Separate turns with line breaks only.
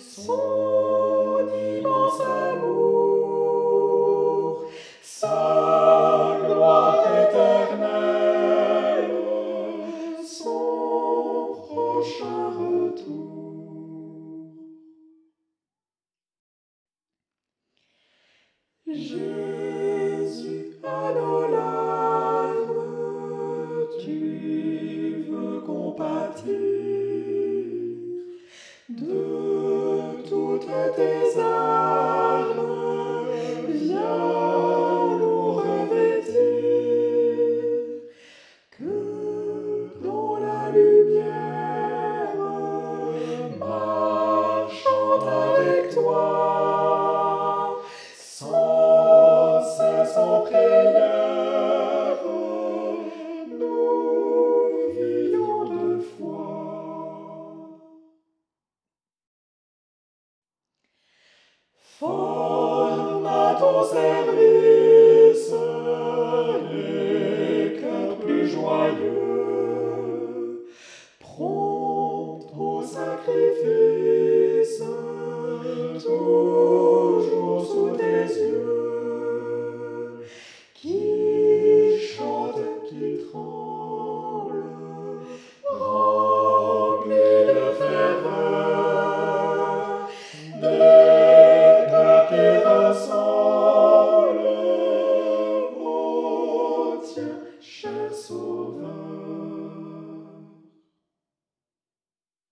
Son immense amour Sa gloire éternelle Son prochain retour. Jésus Adola de toutes tes âmes. forma tu servir.